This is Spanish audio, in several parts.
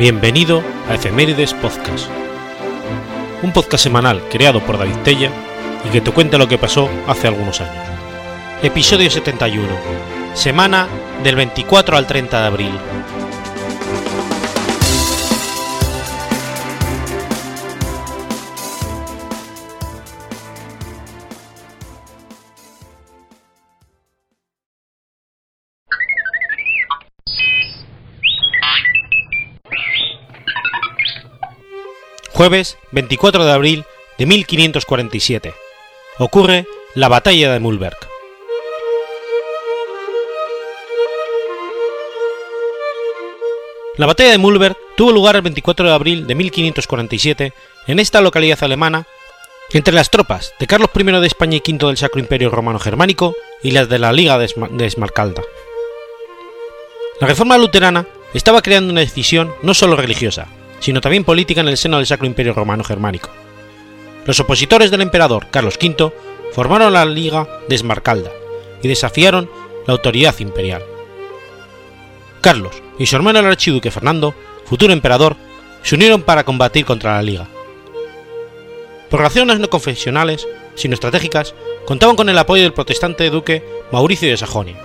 Bienvenido a Efemérides Podcast, un podcast semanal creado por David Tella y que te cuenta lo que pasó hace algunos años. Episodio 71, semana del 24 al 30 de abril. Jueves 24 de abril de 1547. Ocurre la batalla de Mulberg. La batalla de Mulberg tuvo lugar el 24 de abril de 1547 en esta localidad alemana entre las tropas de Carlos I de España y V del Sacro Imperio Romano Germánico y las de la Liga de, Esma de Esmalcalda. La reforma luterana estaba creando una decisión no solo religiosa, sino también política en el seno del Sacro Imperio Romano Germánico. Los opositores del emperador Carlos V formaron la Liga de Esmarcalda y desafiaron la autoridad imperial. Carlos y su hermano el archiduque Fernando, futuro emperador, se unieron para combatir contra la Liga. Por razones no confesionales, sino estratégicas, contaban con el apoyo del protestante duque Mauricio de Sajonia.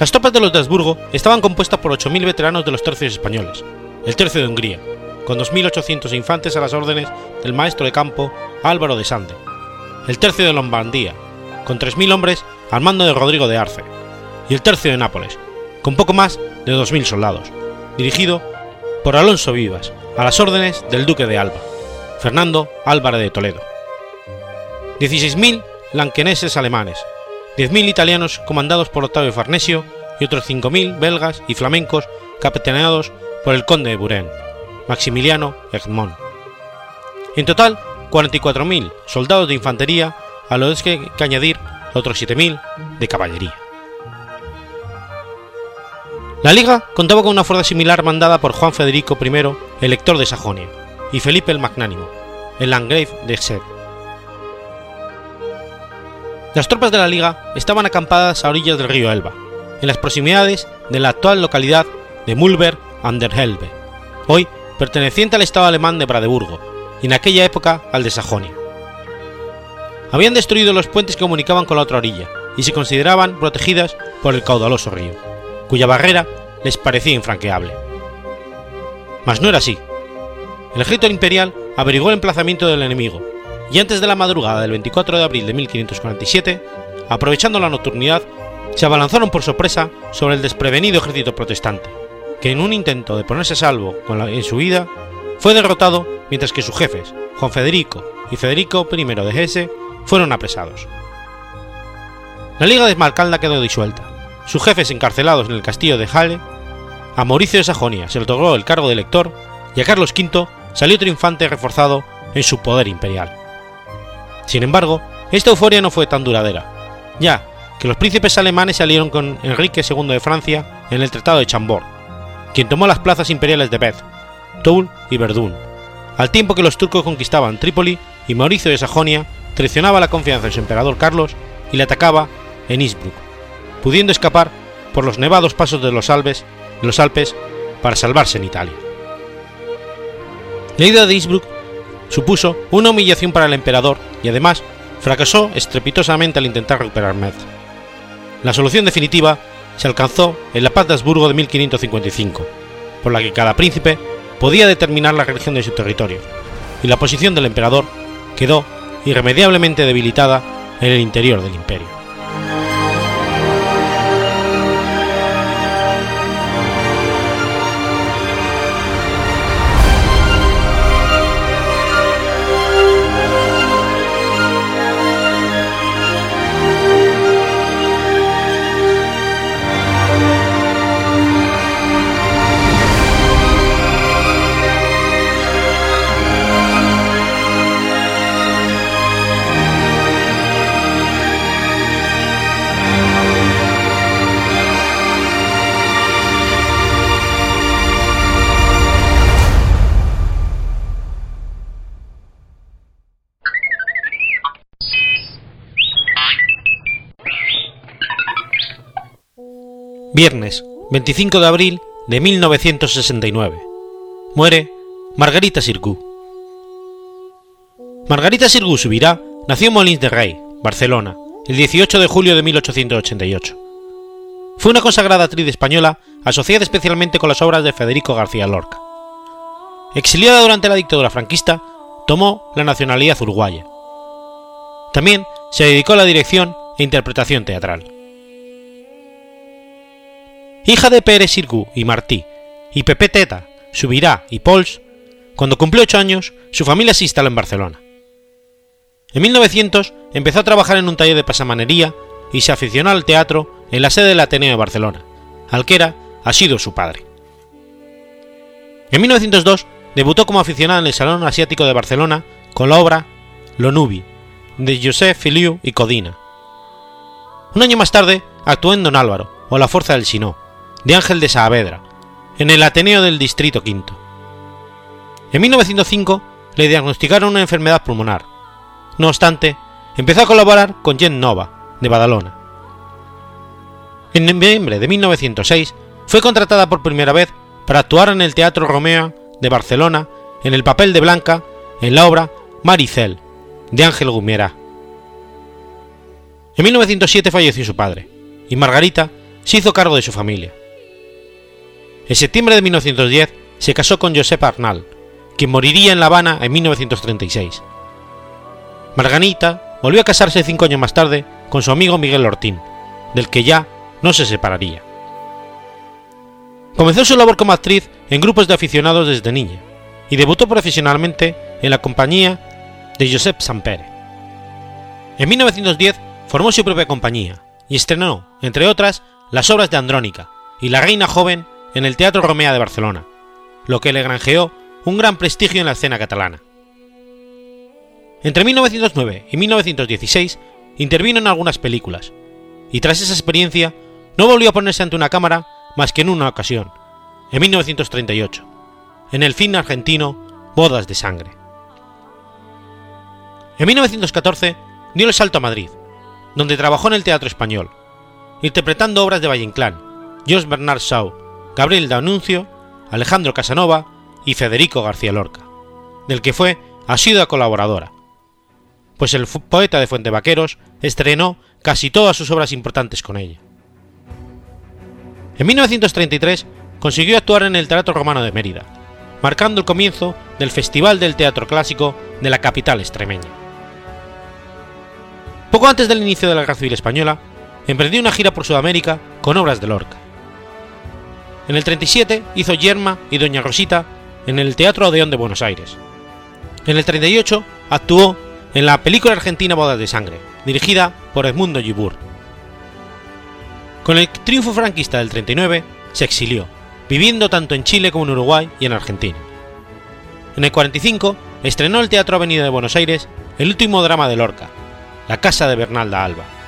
Las tropas de los de Habsburgo estaban compuestas por 8.000 veteranos de los tercios españoles, el tercio de Hungría, con 2.800 infantes a las órdenes del maestro de campo Álvaro de Sande, el tercio de Lombardía, con 3.000 hombres al mando de Rodrigo de Arce, y el tercio de Nápoles, con poco más de 2.000 soldados, dirigido por Alonso Vivas, a las órdenes del duque de Alba, Fernando Álvarez de Toledo. 16.000 lanqueneses alemanes, 10.000 italianos comandados por Octavio Farnesio y otros 5.000 belgas y flamencos capitaneados por el conde de Buren, Maximiliano Egmont. En total, 44.000 soldados de infantería, a los que hay que añadir otros 7.000 de caballería. La Liga contaba con una fuerza similar mandada por Juan Federico I, elector de Sajonia, y Felipe el Magnánimo, el Landgrave de Hesse. Las tropas de la Liga estaban acampadas a orillas del río Elba, en las proximidades de la actual localidad de Mulberg an der Elbe, hoy perteneciente al estado alemán de Brandeburgo, y en aquella época al de Sajonia. Habían destruido los puentes que comunicaban con la otra orilla, y se consideraban protegidas por el caudaloso río, cuya barrera les parecía infranqueable. Mas no era así. El ejército imperial averiguó el emplazamiento del enemigo, y antes de la madrugada del 24 de abril de 1547, aprovechando la nocturnidad, se abalanzaron por sorpresa sobre el desprevenido ejército protestante, que en un intento de ponerse a salvo en su huida, fue derrotado mientras que sus jefes, Juan Federico y Federico I de Hesse, fueron apresados. La Liga de Esmalcalda quedó disuelta, sus jefes encarcelados en el castillo de Halle, a Mauricio de Sajonia se le otorgó el cargo de elector y a Carlos V salió triunfante reforzado en su poder imperial. Sin embargo, esta euforia no fue tan duradera, ya que los príncipes alemanes salieron con Enrique II de Francia en el Tratado de Chambord, quien tomó las plazas imperiales de Beth, Toul y Verdún, al tiempo que los turcos conquistaban Trípoli y Mauricio de Sajonia traicionaba la confianza de su emperador Carlos y le atacaba en Innsbruck, pudiendo escapar por los nevados pasos de los Alpes, de los Alpes para salvarse en Italia. La ida de Innsbruck supuso una humillación para el emperador y además fracasó estrepitosamente al intentar recuperar Metz. La solución definitiva se alcanzó en la Paz de Habsburgo de 1555, por la que cada príncipe podía determinar la religión de su territorio, y la posición del emperador quedó irremediablemente debilitada en el interior del imperio. Viernes 25 de abril de 1969. Muere Margarita Sirgu. Margarita Sirgu Subirá nació en Molins de Rey, Barcelona, el 18 de julio de 1888. Fue una consagrada actriz española asociada especialmente con las obras de Federico García Lorca. Exiliada durante la dictadura franquista, tomó la nacionalidad uruguaya. También se dedicó a la dirección e interpretación teatral. Hija de Pérez Sirgu y Martí, y Pepe Teta, Subirá y Pols, cuando cumplió ocho años, su familia se instaló en Barcelona. En 1900 empezó a trabajar en un taller de pasamanería y se aficionó al teatro en la sede del Ateneo de Barcelona, al que era ha sido su padre. En 1902 debutó como aficionada en el Salón Asiático de Barcelona con la obra Lo Nubi, de Josep Filiu y Codina. Un año más tarde actuó en Don Álvaro o La Fuerza del Sinó, de Ángel de Saavedra, en el Ateneo del Distrito V. En 1905 le diagnosticaron una enfermedad pulmonar. No obstante, empezó a colaborar con Jen Nova, de Badalona. En noviembre de 1906 fue contratada por primera vez para actuar en el Teatro Romeo de Barcelona en el papel de Blanca en la obra Maricel, de Ángel Gumiera. En 1907 falleció su padre, y Margarita se hizo cargo de su familia. En septiembre de 1910 se casó con Josep Arnal, quien moriría en La Habana en 1936. Margarita volvió a casarse cinco años más tarde con su amigo Miguel Ortín, del que ya no se separaría. Comenzó su labor como actriz en grupos de aficionados desde niña y debutó profesionalmente en la compañía de Josep Sampere. En 1910 formó su propia compañía y estrenó, entre otras, las obras de Andrónica y La Reina Joven en el Teatro Romea de Barcelona, lo que le granjeó un gran prestigio en la escena catalana. Entre 1909 y 1916 intervino en algunas películas, y tras esa experiencia no volvió a ponerse ante una cámara más que en una ocasión, en 1938, en el film argentino Bodas de Sangre. En 1914 dio el salto a Madrid, donde trabajó en el Teatro Español, interpretando obras de Valle Inclán, George Bernard Shaw, Gabriel D'Annunzio, Alejandro Casanova y Federico García Lorca, del que fue asidua colaboradora, pues el poeta de Fuente Vaqueros estrenó casi todas sus obras importantes con ella. En 1933 consiguió actuar en el Teatro Romano de Mérida, marcando el comienzo del Festival del Teatro Clásico de la capital extremeña. Poco antes del inicio de la Guerra Civil Española, emprendió una gira por Sudamérica con obras de Lorca. En el 37 hizo Yerma y Doña Rosita en el Teatro Odeón de Buenos Aires. En el 38 actuó en la película argentina Bodas de Sangre, dirigida por Edmundo Gibur. Con el triunfo franquista del 39, se exilió, viviendo tanto en Chile como en Uruguay y en Argentina. En el 45 estrenó el Teatro Avenida de Buenos Aires el último drama de Lorca, La Casa de Bernalda Alba.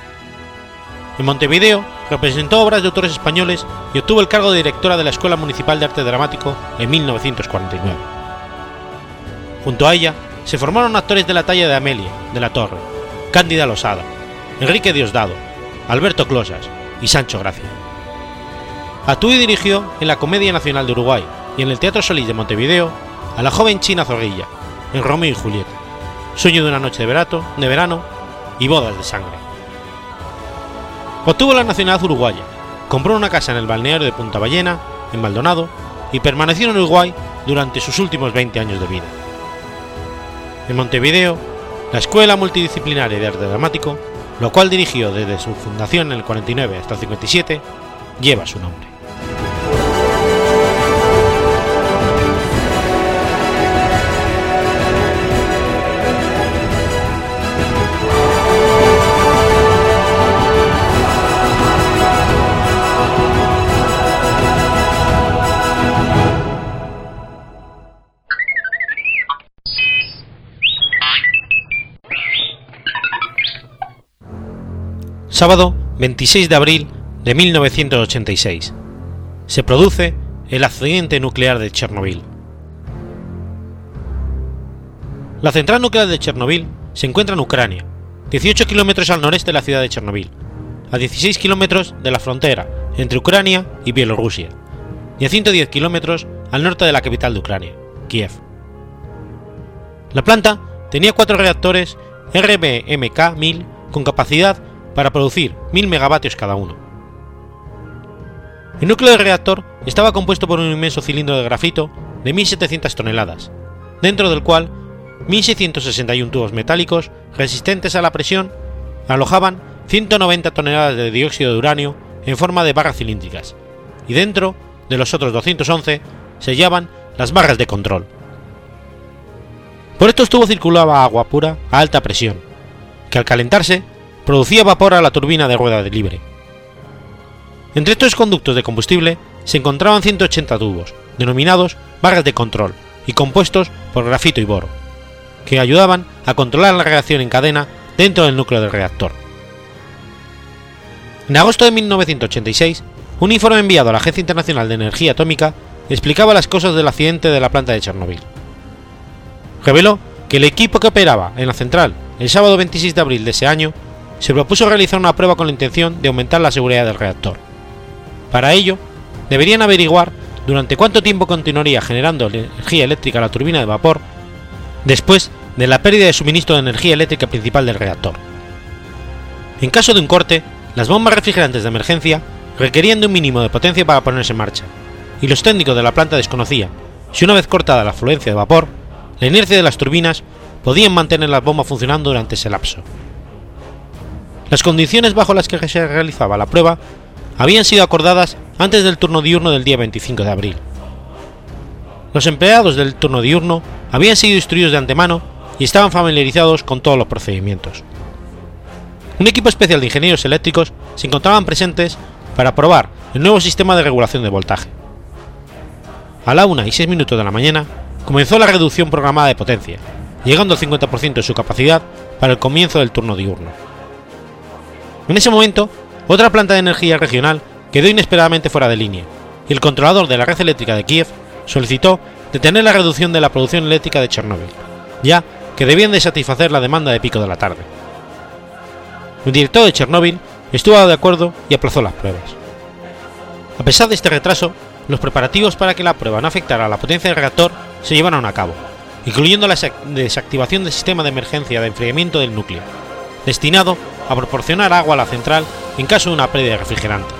En Montevideo representó obras de autores españoles y obtuvo el cargo de directora de la Escuela Municipal de Arte Dramático en 1949. Junto a ella se formaron actores de la talla de Amelia, de la Torre, Cándida Losada, Enrique Diosdado, Alberto Closas y Sancho Gracia. Actuó y dirigió en la Comedia Nacional de Uruguay y en el Teatro Solís de Montevideo a la joven China Zorrilla, en Romeo y Julieta, Sueño de una noche de verano, de verano y Bodas de Sangre. Obtuvo la nacionalidad uruguaya, compró una casa en el balneario de Punta Ballena, en Maldonado, y permaneció en Uruguay durante sus últimos 20 años de vida. En Montevideo, la Escuela Multidisciplinaria de Arte Dramático, lo cual dirigió desde su fundación en el 49 hasta el 57, lleva su nombre. Sábado 26 de abril de 1986. Se produce el accidente nuclear de Chernobyl. La central nuclear de Chernobyl se encuentra en Ucrania, 18 kilómetros al noreste de la ciudad de Chernobyl, a 16 kilómetros de la frontera entre Ucrania y Bielorrusia, y a 110 kilómetros al norte de la capital de Ucrania, Kiev. La planta tenía cuatro reactores RBMK-1000 con capacidad para producir 1000 megavatios cada uno. El núcleo del reactor estaba compuesto por un inmenso cilindro de grafito de 1.700 toneladas, dentro del cual 1.661 tubos metálicos resistentes a la presión alojaban 190 toneladas de dióxido de uranio en forma de barras cilíndricas, y dentro de los otros 211 se hallaban las barras de control. Por estos tubos circulaba agua pura a alta presión, que al calentarse producía vapor a la turbina de rueda libre. Entre estos conductos de combustible se encontraban 180 tubos, denominados barras de control y compuestos por grafito y boro, que ayudaban a controlar la reacción en cadena dentro del núcleo del reactor. En agosto de 1986, un informe enviado a la Agencia Internacional de Energía Atómica explicaba las cosas del accidente de la planta de Chernobyl. Reveló que el equipo que operaba en la central el sábado 26 de abril de ese año se propuso realizar una prueba con la intención de aumentar la seguridad del reactor. Para ello, deberían averiguar durante cuánto tiempo continuaría generando energía eléctrica la turbina de vapor después de la pérdida de suministro de energía eléctrica principal del reactor. En caso de un corte, las bombas refrigerantes de emergencia requerían de un mínimo de potencia para ponerse en marcha, y los técnicos de la planta desconocían si una vez cortada la fluencia de vapor, la inercia de las turbinas podían mantener las bombas funcionando durante ese lapso. Las condiciones bajo las que se realizaba la prueba habían sido acordadas antes del turno diurno del día 25 de abril. Los empleados del turno diurno habían sido instruidos de antemano y estaban familiarizados con todos los procedimientos. Un equipo especial de ingenieros eléctricos se encontraban presentes para probar el nuevo sistema de regulación de voltaje. A la 1 y 6 minutos de la mañana comenzó la reducción programada de potencia, llegando al 50% de su capacidad para el comienzo del turno diurno. En ese momento, otra planta de energía regional quedó inesperadamente fuera de línea, y el controlador de la red eléctrica de Kiev solicitó detener la reducción de la producción eléctrica de Chernóbil, ya que debían de satisfacer la demanda de pico de la tarde. El director de Chernóbil estuvo de acuerdo y aplazó las pruebas. A pesar de este retraso, los preparativos para que la prueba no afectara a la potencia del reactor se llevaron a cabo, incluyendo la desactivación del sistema de emergencia de enfriamiento del núcleo, destinado a proporcionar agua a la central en caso de una pérdida de refrigerante.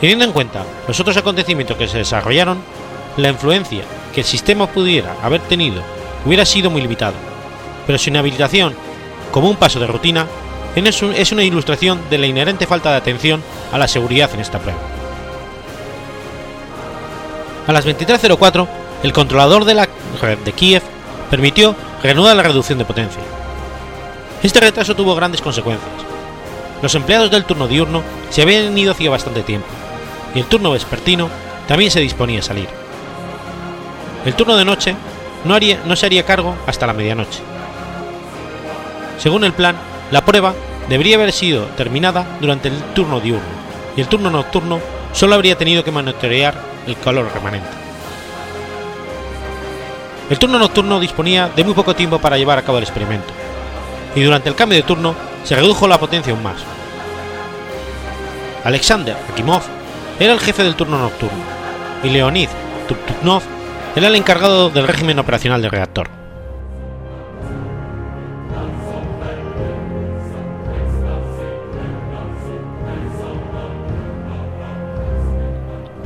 Teniendo en cuenta los otros acontecimientos que se desarrollaron, la influencia que el sistema pudiera haber tenido hubiera sido muy limitada, pero su inhabilitación como un paso de rutina es una ilustración de la inherente falta de atención a la seguridad en esta prueba. A las 23.04, el controlador de la red de Kiev permitió reanudar la reducción de potencia. Este retraso tuvo grandes consecuencias. Los empleados del turno diurno se habían ido hacía bastante tiempo, y el turno vespertino también se disponía a salir. El turno de noche no, haría, no se haría cargo hasta la medianoche. Según el plan, la prueba debería haber sido terminada durante el turno diurno, y el turno nocturno solo habría tenido que monitorear el calor remanente. El turno nocturno disponía de muy poco tiempo para llevar a cabo el experimento, y durante el cambio de turno se redujo la potencia aún más. Alexander Akimov era el jefe del turno nocturno, y Leonid Turtuknov era el encargado del régimen operacional del reactor.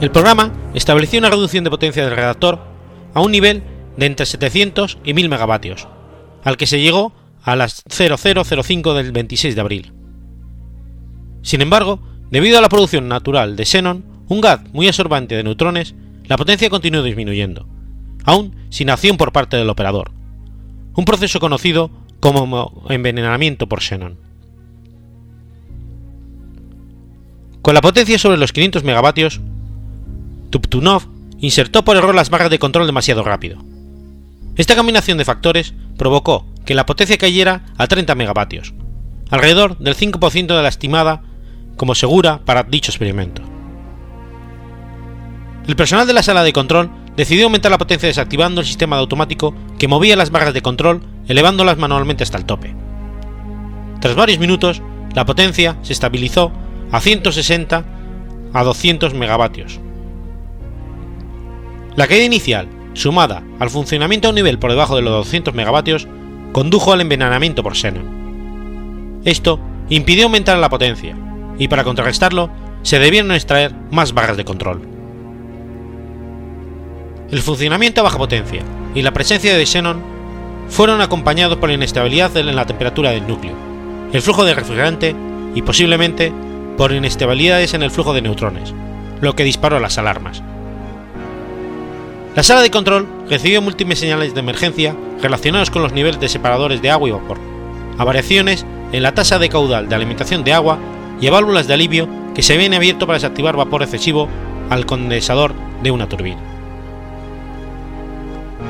El programa estableció una reducción de potencia del reactor a un nivel de entre 700 y 1000 megavatios, al que se llegó a las 0005 del 26 de abril. Sin embargo, debido a la producción natural de xenón, un gas muy absorbente de neutrones, la potencia continuó disminuyendo, aún sin acción por parte del operador, un proceso conocido como envenenamiento por xenón. Con la potencia sobre los 500 megavatios, Tuptunov insertó por error las barras de control demasiado rápido. Esta combinación de factores provocó que la potencia cayera a 30 megavatios, alrededor del 5% de la estimada como segura para dicho experimento. El personal de la sala de control decidió aumentar la potencia desactivando el sistema de automático que movía las barras de control elevándolas manualmente hasta el tope. Tras varios minutos, la potencia se estabilizó a 160 a 200 megavatios. La caída inicial, sumada al funcionamiento a un nivel por debajo de los 200 megavatios, condujo al envenenamiento por xenón. Esto impidió aumentar la potencia, y para contrarrestarlo se debieron extraer más barras de control. El funcionamiento a baja potencia y la presencia de xenón fueron acompañados por la inestabilidad en la temperatura del núcleo, el flujo de refrigerante y posiblemente por inestabilidades en el flujo de neutrones, lo que disparó las alarmas. La sala de control recibió múltiples señales de emergencia relacionados con los niveles de separadores de agua y vapor, a variaciones en la tasa de caudal de alimentación de agua y a válvulas de alivio que se habían abierto para desactivar vapor excesivo al condensador de una turbina.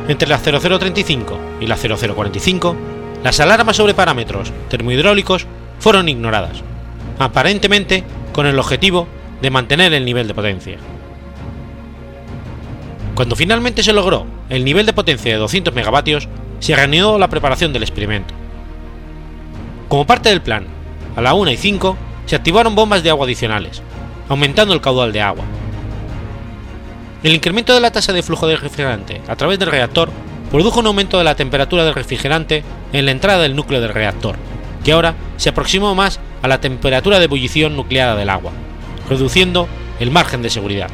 Entre la 0035 y la 0045, las alarmas sobre parámetros termohidráulicos fueron ignoradas, aparentemente con el objetivo de mantener el nivel de potencia. Cuando finalmente se logró el nivel de potencia de 200 megavatios, se reanudó la preparación del experimento. Como parte del plan, a la 1 y 5 se activaron bombas de agua adicionales, aumentando el caudal de agua. El incremento de la tasa de flujo de refrigerante a través del reactor produjo un aumento de la temperatura del refrigerante en la entrada del núcleo del reactor, que ahora se aproximó más a la temperatura de ebullición nucleada del agua, reduciendo el margen de seguridad.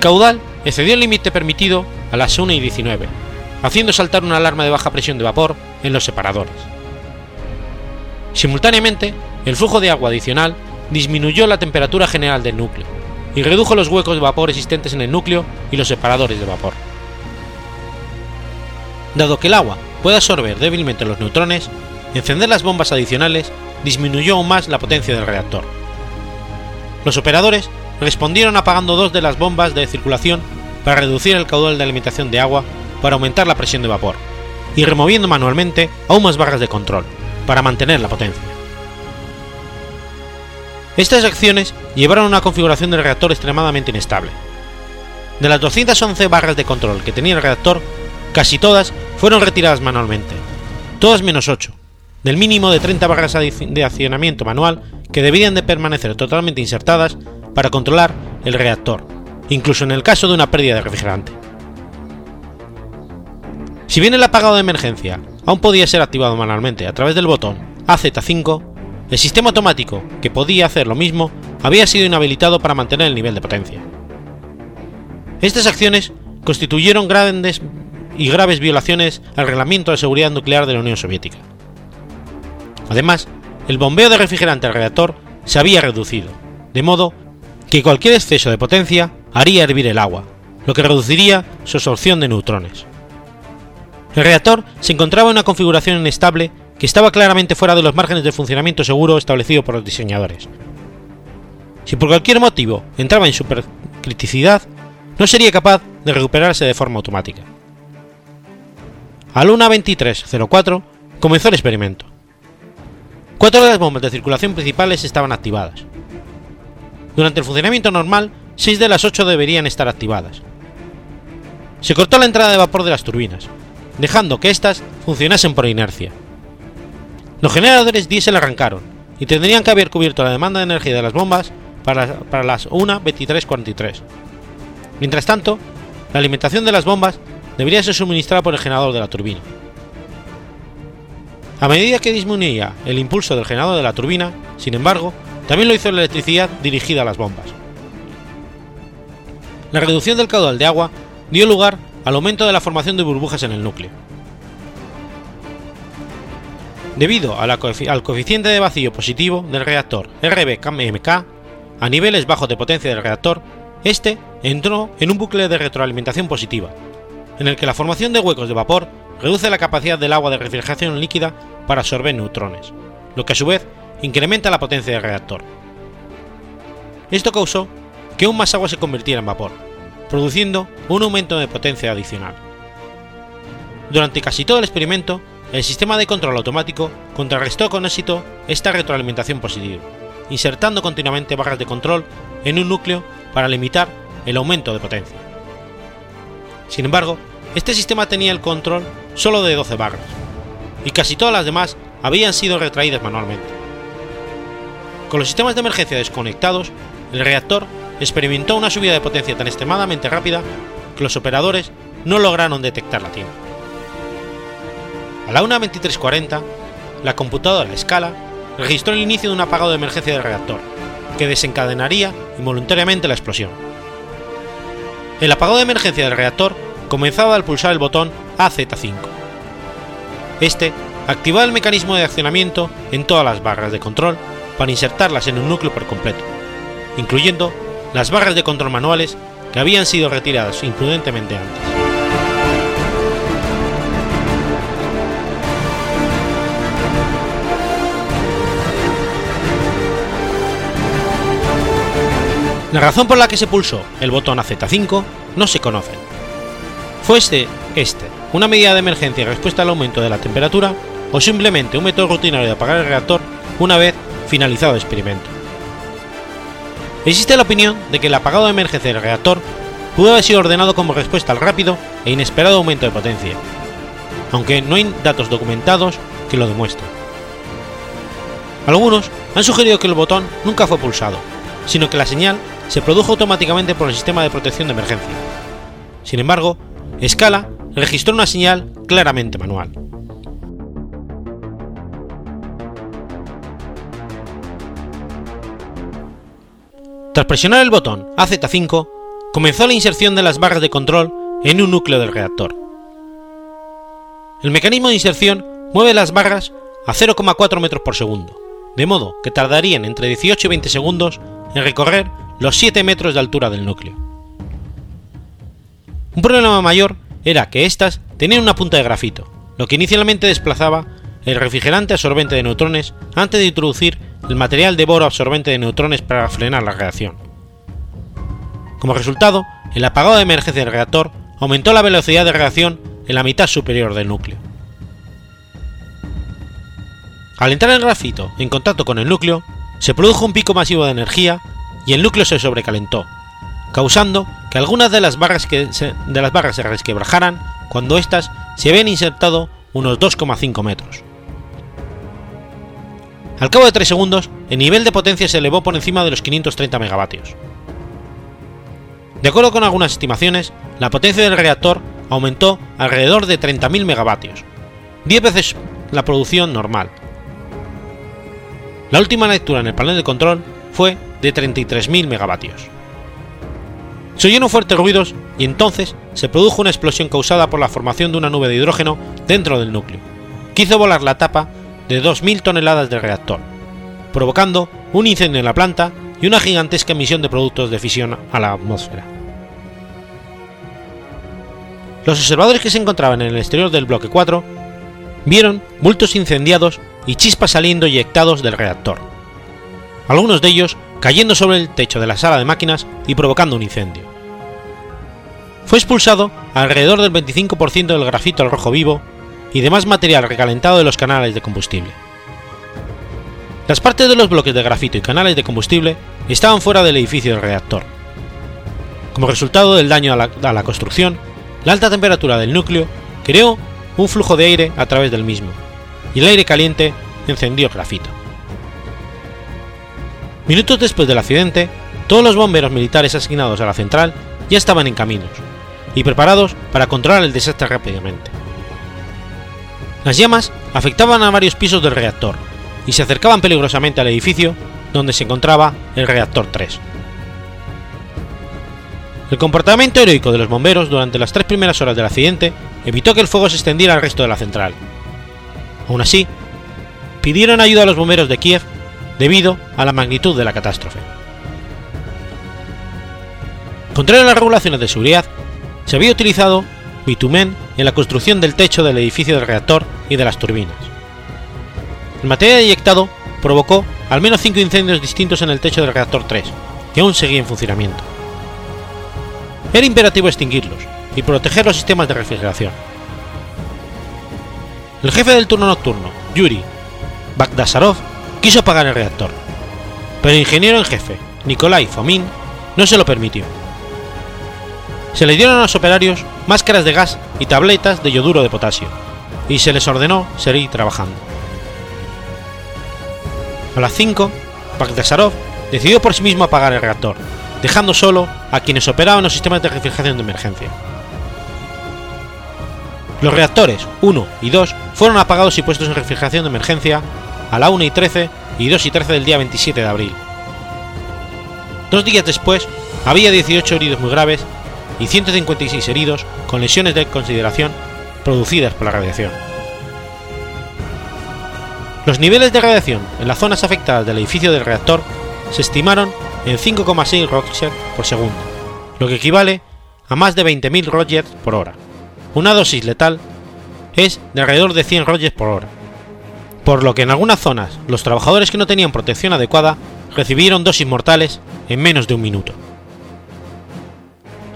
Caudal excedió el límite permitido a las 1 y 19, haciendo saltar una alarma de baja presión de vapor en los separadores. Simultáneamente, el flujo de agua adicional disminuyó la temperatura general del núcleo y redujo los huecos de vapor existentes en el núcleo y los separadores de vapor. Dado que el agua puede absorber débilmente los neutrones, encender las bombas adicionales disminuyó aún más la potencia del reactor. Los operadores respondieron apagando dos de las bombas de circulación para reducir el caudal de alimentación de agua para aumentar la presión de vapor, y removiendo manualmente aún más barras de control, para mantener la potencia. Estas acciones llevaron a una configuración del reactor extremadamente inestable. De las 211 barras de control que tenía el reactor, casi todas fueron retiradas manualmente, todas menos 8, del mínimo de 30 barras de accionamiento manual que debían de permanecer totalmente insertadas para controlar el reactor, incluso en el caso de una pérdida de refrigerante. Si bien el apagado de emergencia aún podía ser activado manualmente a través del botón AZ5, el sistema automático, que podía hacer lo mismo, había sido inhabilitado para mantener el nivel de potencia. Estas acciones constituyeron grandes y graves violaciones al reglamento de seguridad nuclear de la Unión Soviética. Además, el bombeo de refrigerante al reactor se había reducido, de modo que cualquier exceso de potencia haría hervir el agua, lo que reduciría su absorción de neutrones. El reactor se encontraba en una configuración inestable que estaba claramente fuera de los márgenes de funcionamiento seguro establecido por los diseñadores. Si por cualquier motivo entraba en supercriticidad, no sería capaz de recuperarse de forma automática. A Luna 2304 comenzó el experimento. Cuatro de las bombas de circulación principales estaban activadas, durante el funcionamiento normal, 6 de las 8 deberían estar activadas. Se cortó la entrada de vapor de las turbinas, dejando que éstas funcionasen por inercia. Los generadores diésel arrancaron y tendrían que haber cubierto la demanda de energía de las bombas para, para las 1.23.43. Mientras tanto, la alimentación de las bombas debería ser suministrada por el generador de la turbina. A medida que disminuía el impulso del generador de la turbina, sin embargo, también lo hizo la electricidad dirigida a las bombas. La reducción del caudal de agua dio lugar al aumento de la formación de burbujas en el núcleo. Debido al coeficiente de vacío positivo del reactor RBKMK, a niveles bajos de potencia del reactor, este entró en un bucle de retroalimentación positiva, en el que la formación de huecos de vapor reduce la capacidad del agua de refrigeración líquida para absorber neutrones, lo que a su vez incrementa la potencia del reactor. Esto causó que aún más agua se convirtiera en vapor, produciendo un aumento de potencia adicional. Durante casi todo el experimento, el sistema de control automático contrarrestó con éxito esta retroalimentación positiva, insertando continuamente barras de control en un núcleo para limitar el aumento de potencia. Sin embargo, este sistema tenía el control solo de 12 barras, y casi todas las demás habían sido retraídas manualmente. Con los sistemas de emergencia desconectados, el reactor experimentó una subida de potencia tan extremadamente rápida que los operadores no lograron detectarla a tiempo. A la 1.23.40, la computadora Scala registró el inicio de un apagado de emergencia del reactor, que desencadenaría involuntariamente la explosión. El apagado de emergencia del reactor comenzaba al pulsar el botón AZ5. Este activaba el mecanismo de accionamiento en todas las barras de control para insertarlas en un núcleo por completo, incluyendo las barras de control manuales que habían sido retiradas imprudentemente antes. La razón por la que se pulsó el botón AZ5 no se conoce. ¿Fue este, este una medida de emergencia en respuesta al aumento de la temperatura o simplemente un método rutinario de apagar el reactor una vez finalizado el experimento? Existe la opinión de que el apagado de emergencia del reactor pudo haber sido ordenado como respuesta al rápido e inesperado aumento de potencia, aunque no hay datos documentados que lo demuestren. Algunos han sugerido que el botón nunca fue pulsado, sino que la señal se produjo automáticamente por el sistema de protección de emergencia. Sin embargo, Scala registró una señal claramente manual. Tras presionar el botón AZ5, comenzó la inserción de las barras de control en un núcleo del reactor. El mecanismo de inserción mueve las barras a 0,4 metros por segundo, de modo que tardarían entre 18 y 20 segundos en recorrer los 7 metros de altura del núcleo. Un problema mayor era que éstas tenían una punta de grafito, lo que inicialmente desplazaba el refrigerante absorbente de neutrones antes de introducir el material de boro absorbente de neutrones para frenar la reacción. Como resultado, el apagado de emergencia del reactor aumentó la velocidad de reacción en la mitad superior del núcleo. Al entrar el grafito en contacto con el núcleo, se produjo un pico masivo de energía y el núcleo se sobrecalentó, causando que algunas de las barras, que se, de las barras se resquebrajaran cuando éstas se habían insertado unos 2,5 metros. Al cabo de 3 segundos, el nivel de potencia se elevó por encima de los 530 megavatios. De acuerdo con algunas estimaciones, la potencia del reactor aumentó alrededor de 30.000 megavatios, 10 veces la producción normal. La última lectura en el panel de control fue de 33.000 megavatios. Se oyeron fuertes ruidos y entonces se produjo una explosión causada por la formación de una nube de hidrógeno dentro del núcleo, que hizo volar la tapa de 2.000 toneladas de reactor, provocando un incendio en la planta y una gigantesca emisión de productos de fisión a la atmósfera. Los observadores que se encontraban en el exterior del bloque 4 vieron bultos incendiados y chispas saliendo eyectados del reactor, algunos de ellos cayendo sobre el techo de la sala de máquinas y provocando un incendio. Fue expulsado alrededor del 25% del grafito al rojo vivo y demás material recalentado de los canales de combustible. Las partes de los bloques de grafito y canales de combustible estaban fuera del edificio del reactor. Como resultado del daño a la, construcción, la alta temperatura del núcleo creó un flujo de aire a través del mismo, y el aire caliente encendió el grafito. Minutos después del accidente, todos los bomberos militares asignados a la central ya estaban en caminos y preparados para controlar el desastre rápidamente. Las llamas afectaban a varios pisos del reactor y se acercaban peligrosamente al edificio donde se encontraba el reactor 3. El comportamiento heroico de los bomberos durante las tres primeras horas del accidente evitó que el fuego se extendiera al resto de la central. Aún así, pidieron ayuda a los bomberos de Kiev debido a la magnitud de la catástrofe. Contrario a las regulaciones de seguridad, se había utilizado bitumen en la construcción del techo del edificio del reactor y de las turbinas. El material eyectado provocó al menos cinco incendios distintos en el techo del reactor 3, que aún seguía en funcionamiento. Era imperativo extinguirlos y proteger los sistemas de refrigeración. El jefe del turno nocturno, Yuri Bagdasarov, quiso apagar el reactor. pero el ingeniero en jefe, Nikolai Fomin, no se lo permitió. Se le dieron a los operarios máscaras de gas y tabletas de yoduro de potasio, y se les ordenó seguir trabajando. A las 5, Bagdasarov decidió por sí mismo apagar el reactor, dejando solo a quienes operaban los sistemas de refrigeración de emergencia. Los reactores 1 y 2 fueron apagados y puestos en refrigeración de emergencia a la 1 y 13 y 2 y 13 del día 27 de abril. Dos días después, había 18 heridos muy graves y 156 heridos con lesiones de consideración producidas por la radiación. Los niveles de radiación en las zonas afectadas del edificio del reactor se estimaron en 5,6 Roentgen por segundo, lo que equivale a más de 20.000 Rogers por hora. Una dosis letal es de alrededor de 100 Rogers por hora, por lo que en algunas zonas los trabajadores que no tenían protección adecuada recibieron dosis mortales en menos de un minuto.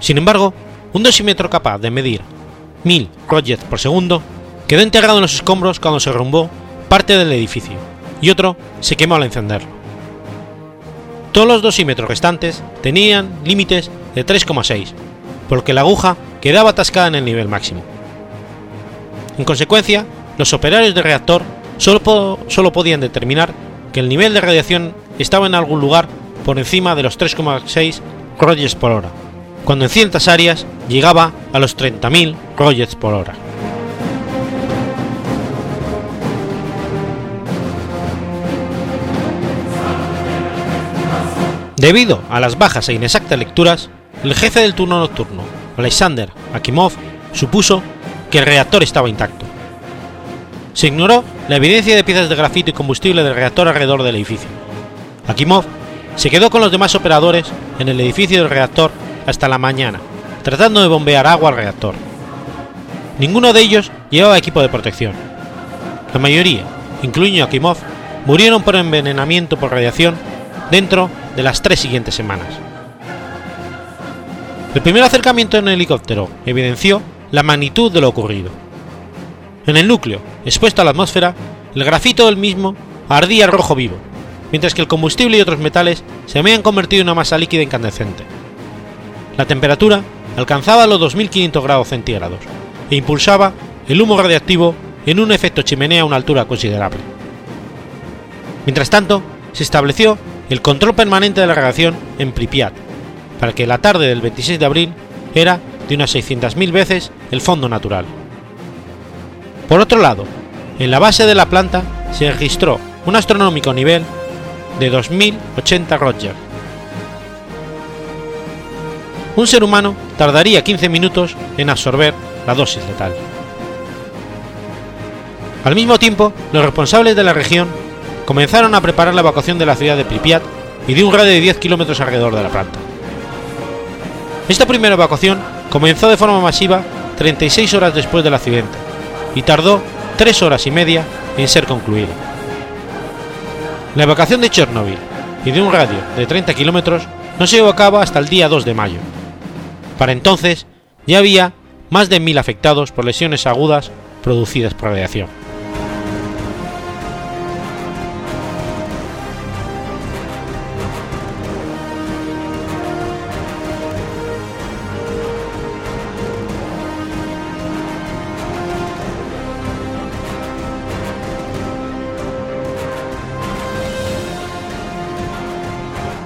Sin embargo, un dosímetro capaz de medir 1000 Rogers por segundo quedó enterrado en los escombros cuando se derrumbó parte del edificio y otro se quemó al encenderlo. Todos los dosímetros restantes tenían límites de 3,6, porque la aguja quedaba atascada en el nivel máximo. En consecuencia, los operarios del reactor solo, solo podían determinar que el nivel de radiación estaba en algún lugar por encima de los 3,6 Rogers por hora, cuando en ciertas áreas llegaba a los 30.000 Rogers por hora. Debido a las bajas e inexactas lecturas, el jefe del turno nocturno, Alexander Akimov, supuso que el reactor estaba intacto. Se ignoró la evidencia de piezas de grafito y combustible del reactor alrededor del edificio. Akimov se quedó con los demás operadores en el edificio del reactor hasta la mañana, tratando de bombear agua al reactor. Ninguno de ellos llevaba equipo de protección. La mayoría, incluyendo Akimov, murieron por envenenamiento por radiación dentro de las tres siguientes semanas. El primer acercamiento en helicóptero evidenció la magnitud de lo ocurrido. En el núcleo, expuesto a la atmósfera, el grafito del mismo ardía rojo vivo, mientras que el combustible y otros metales se habían convertido en una masa líquida incandescente. La temperatura alcanzaba los 2500 grados centígrados e impulsaba el humo radiactivo en un efecto chimenea a una altura considerable. Mientras tanto, se estableció el control permanente de la radiación en Pripyat, para que la tarde del 26 de abril era de unas 600.000 veces el fondo natural. Por otro lado, en la base de la planta se registró un astronómico nivel de 2080 Roger. Un ser humano tardaría 15 minutos en absorber la dosis letal. Al mismo tiempo, los responsables de la región comenzaron a preparar la evacuación de la ciudad de Pripyat y de un radio de 10 kilómetros alrededor de la planta. Esta primera evacuación comenzó de forma masiva 36 horas después del accidente y tardó 3 horas y media en ser concluida. La evacuación de Chernóbil y de un radio de 30 kilómetros no se llevó a cabo hasta el día 2 de mayo. Para entonces ya había más de 1.000 afectados por lesiones agudas producidas por radiación.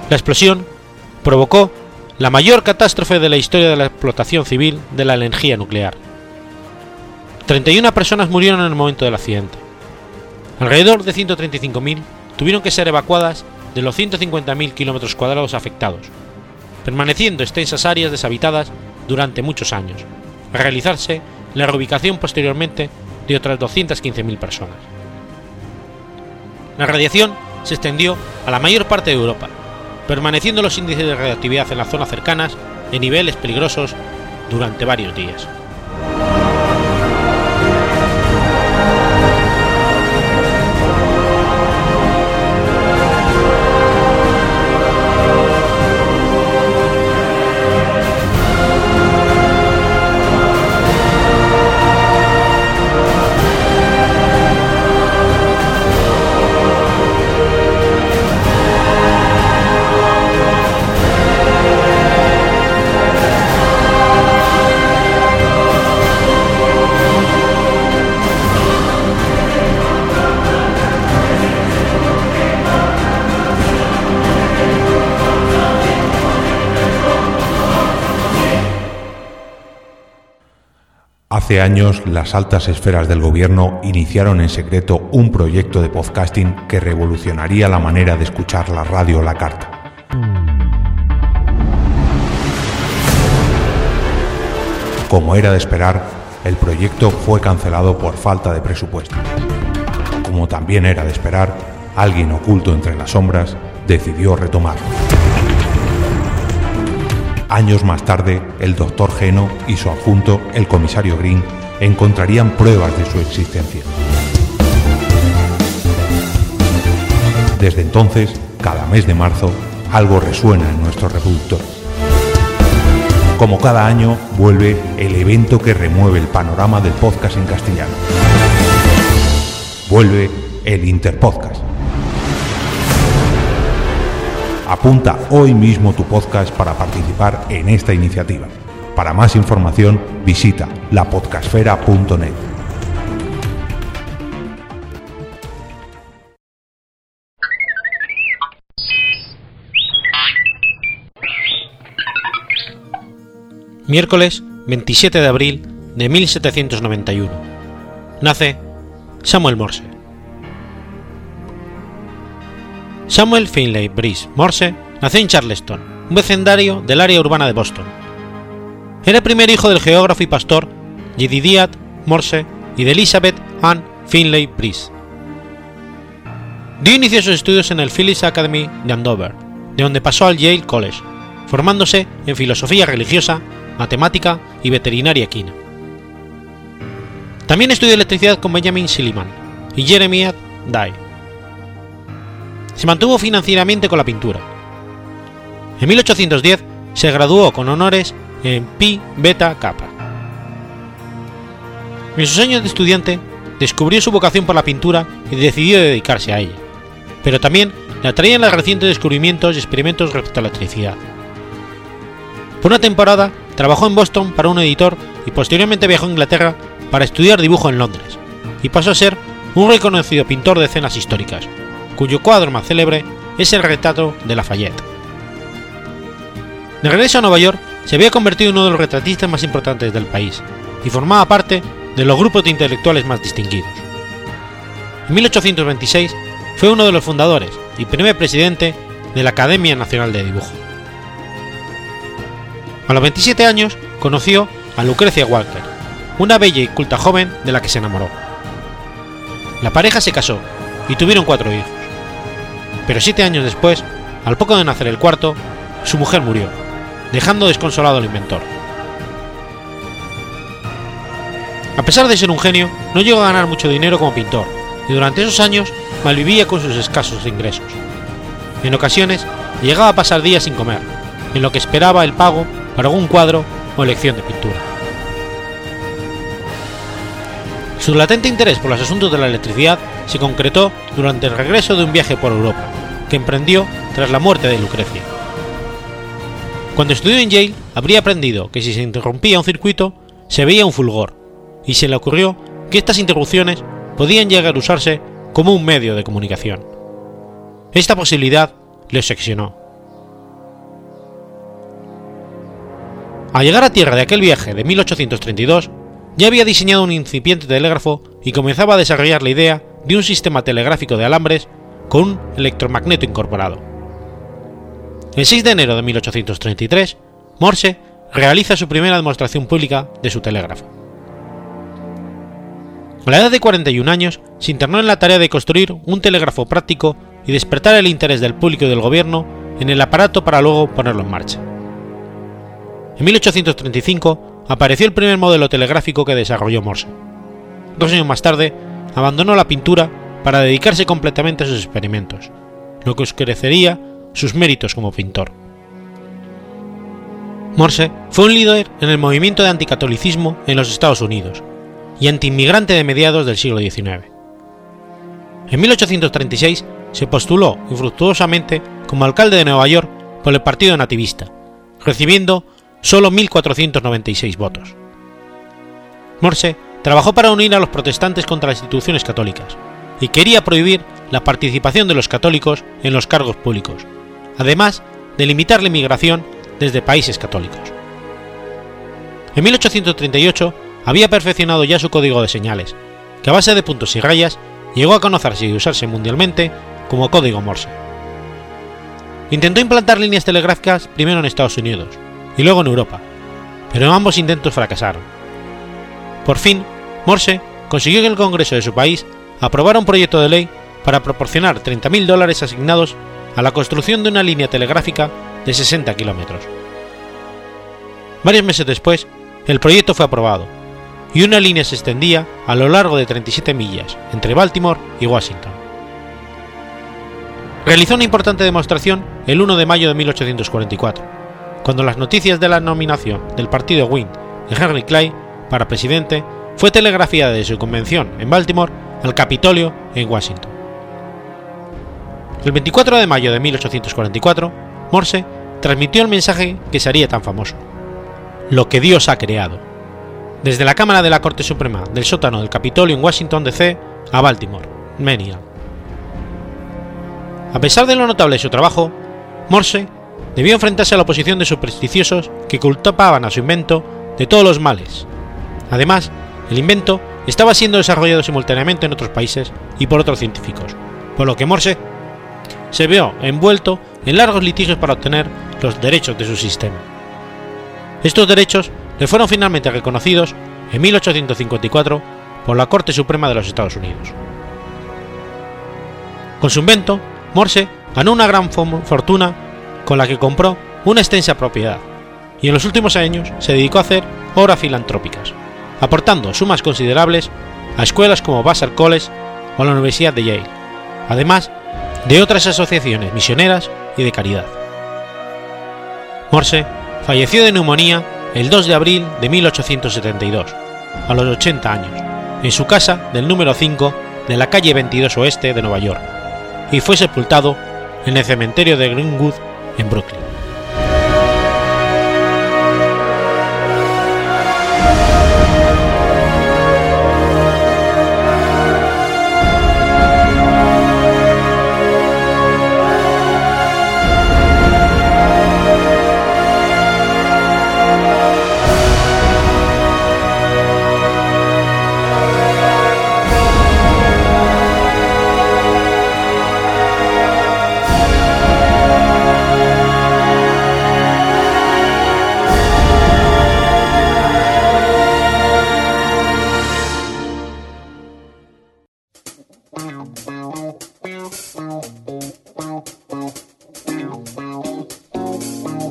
La explosión provocó la mayor catástrofe de la historia de la explotación civil de la energía nuclear. 31 personas murieron en el momento del accidente. Alrededor de 135.000 tuvieron que ser evacuadas de los 150.000 kilómetros cuadrados afectados, permaneciendo extensas áreas deshabitadas durante muchos años, a realizarse la reubicación posteriormente de otras 215.000 personas. La radiación se extendió a la mayor parte de Europa, permaneciendo los índices de radioactividad en las zonas cercanas en niveles peligrosos durante varios días. Hace años, las altas esferas del gobierno iniciaron en secreto un proyecto de podcasting que revolucionaría la manera de escuchar la radio la carta. Como era de esperar, el proyecto fue cancelado por falta de presupuesto. Como también era de esperar, alguien oculto entre las sombras decidió retomarlo. Años más tarde, el doctor Geno y su adjunto, el comisario Green, encontrarían pruebas de su existencia. Desde entonces, cada mes de marzo, algo resuena en nuestros reproductores. Como cada año, vuelve el evento que remueve el panorama del podcast en castellano. Vuelve el Interpodcast. Apunta hoy mismo tu podcast para participar en esta iniciativa. Para más información, visita lapodcasfera.net. Miércoles 27 de abril de 1791. Nace Samuel Morse. Samuel Finlay Brice Morse nació en Charleston, un vecindario del área urbana de Boston. Era el primer hijo del geógrafo y pastor Jedidiah Morse y de Elizabeth Ann Finlay Brice. Dio inicio a sus estudios en el Phillips Academy de Andover, de donde pasó al Yale College, formándose en filosofía religiosa, matemática y veterinaria quina. También estudió electricidad con Benjamin Silliman y Jeremiah Dye. Se mantuvo financieramente con la pintura. En 1810 se graduó con honores en Pi Beta Kappa. En sus años de estudiante descubrió su vocación por la pintura y decidió dedicarse a ella, pero también le atraían los recientes descubrimientos y experimentos respecto a la electricidad. Por una temporada trabajó en Boston para un editor y posteriormente viajó a Inglaterra para estudiar dibujo en Londres, y pasó a ser un reconocido pintor de escenas históricas, cuyo cuadro más célebre es el retrato de Lafayette. De regreso a Nueva York, se había convertido en uno de los retratistas más importantes del país y formaba parte de los grupos de intelectuales más distinguidos. En 1826 fue uno de los fundadores y primer presidente de la Academia Nacional de Dibujo. A los 27 años conoció a Lucrecia Walker, una bella y culta joven de la que se enamoró. La pareja se casó y tuvieron cuatro hijos. Pero siete años después, al poco de nacer el cuarto, su mujer murió, dejando desconsolado al inventor. A pesar de ser un genio, no llegó a ganar mucho dinero como pintor, y durante esos años malvivía con sus escasos ingresos. En ocasiones llegaba a pasar días sin comer, en lo que esperaba el pago para algún cuadro o lección de pintura. Su latente interés por los asuntos de la electricidad se concretó durante el regreso de un viaje por Europa, que emprendió tras la muerte de Lucrecia. Cuando estudió en Yale, habría aprendido que si se interrumpía un circuito, se veía un fulgor, y se le ocurrió que estas interrupciones podían llegar a usarse como un medio de comunicación. Esta posibilidad le obsesionó. Al llegar a tierra de aquel viaje de 1832, ya había diseñado un incipiente telégrafo y comenzaba a desarrollar la idea de un sistema telegráfico de alambres con un electromagneto incorporado. El 6 de enero de 1833, Morse realiza su primera demostración pública de su telégrafo. A la edad de 41 años, se internó en la tarea de construir un telégrafo práctico y despertar el interés del público y del gobierno en el aparato para luego ponerlo en marcha. En 1835 apareció el primer modelo telegráfico que desarrolló Morse. Dos años más tarde, abandonó la pintura para dedicarse completamente a sus experimentos, lo que oscurecería sus méritos como pintor. Morse fue un líder en el movimiento de anticatolicismo en los Estados Unidos y antiinmigrante de mediados del siglo XIX. En 1836 se postuló infructuosamente como alcalde de Nueva York por el Partido Nativista, recibiendo solo 1.496 votos. Morse trabajó para unir a los protestantes contra las instituciones católicas y quería prohibir la participación de los católicos en los cargos públicos, además de limitar la inmigración desde países católicos. En 1838 había perfeccionado ya su código de señales, que a base de puntos y rayas llegó a conocerse y usarse mundialmente como código Morse. Intentó implantar líneas telegráficas primero en Estados Unidos y luego en Europa, pero ambos intentos fracasaron. Por fin, Morse consiguió que el Congreso de su país aprobara un proyecto de ley para proporcionar 30.000 dólares asignados a la construcción de una línea telegráfica de 60 kilómetros. Varios meses después, el proyecto fue aprobado, y una línea se extendía a lo largo de 37 millas entre Baltimore y Washington. Realizó una importante demostración el 1 de mayo de 1844, cuando las noticias de la nominación del partido Wynne de Henry Clay para presidente fue telegrafiada de su convención en Baltimore al Capitolio en Washington. El 24 de mayo de 1844, Morse transmitió el mensaje que sería tan famoso: Lo que Dios ha creado, desde la Cámara de la Corte Suprema del sótano del Capitolio en Washington DC a Baltimore, Maryland. A pesar de lo notable de su trabajo, Morse debió enfrentarse a la oposición de supersticiosos que culpaban a su invento de todos los males. Además, el invento estaba siendo desarrollado simultáneamente en otros países y por otros científicos, por lo que Morse se vio envuelto en largos litigios para obtener los derechos de su sistema. Estos derechos le fueron finalmente reconocidos en 1854 por la Corte Suprema de los Estados Unidos. Con su invento, Morse ganó una gran fortuna con la que compró una extensa propiedad y en los últimos años se dedicó a hacer obras filantrópicas, aportando sumas considerables a escuelas como Vassar College o la Universidad de Yale, además de otras asociaciones misioneras y de caridad. Morse falleció de neumonía el 2 de abril de 1872, a los 80 años, en su casa del número 5 de la calle 22 Oeste de Nueva York, y fue sepultado en el cementerio de Greenwood en Brooklyn.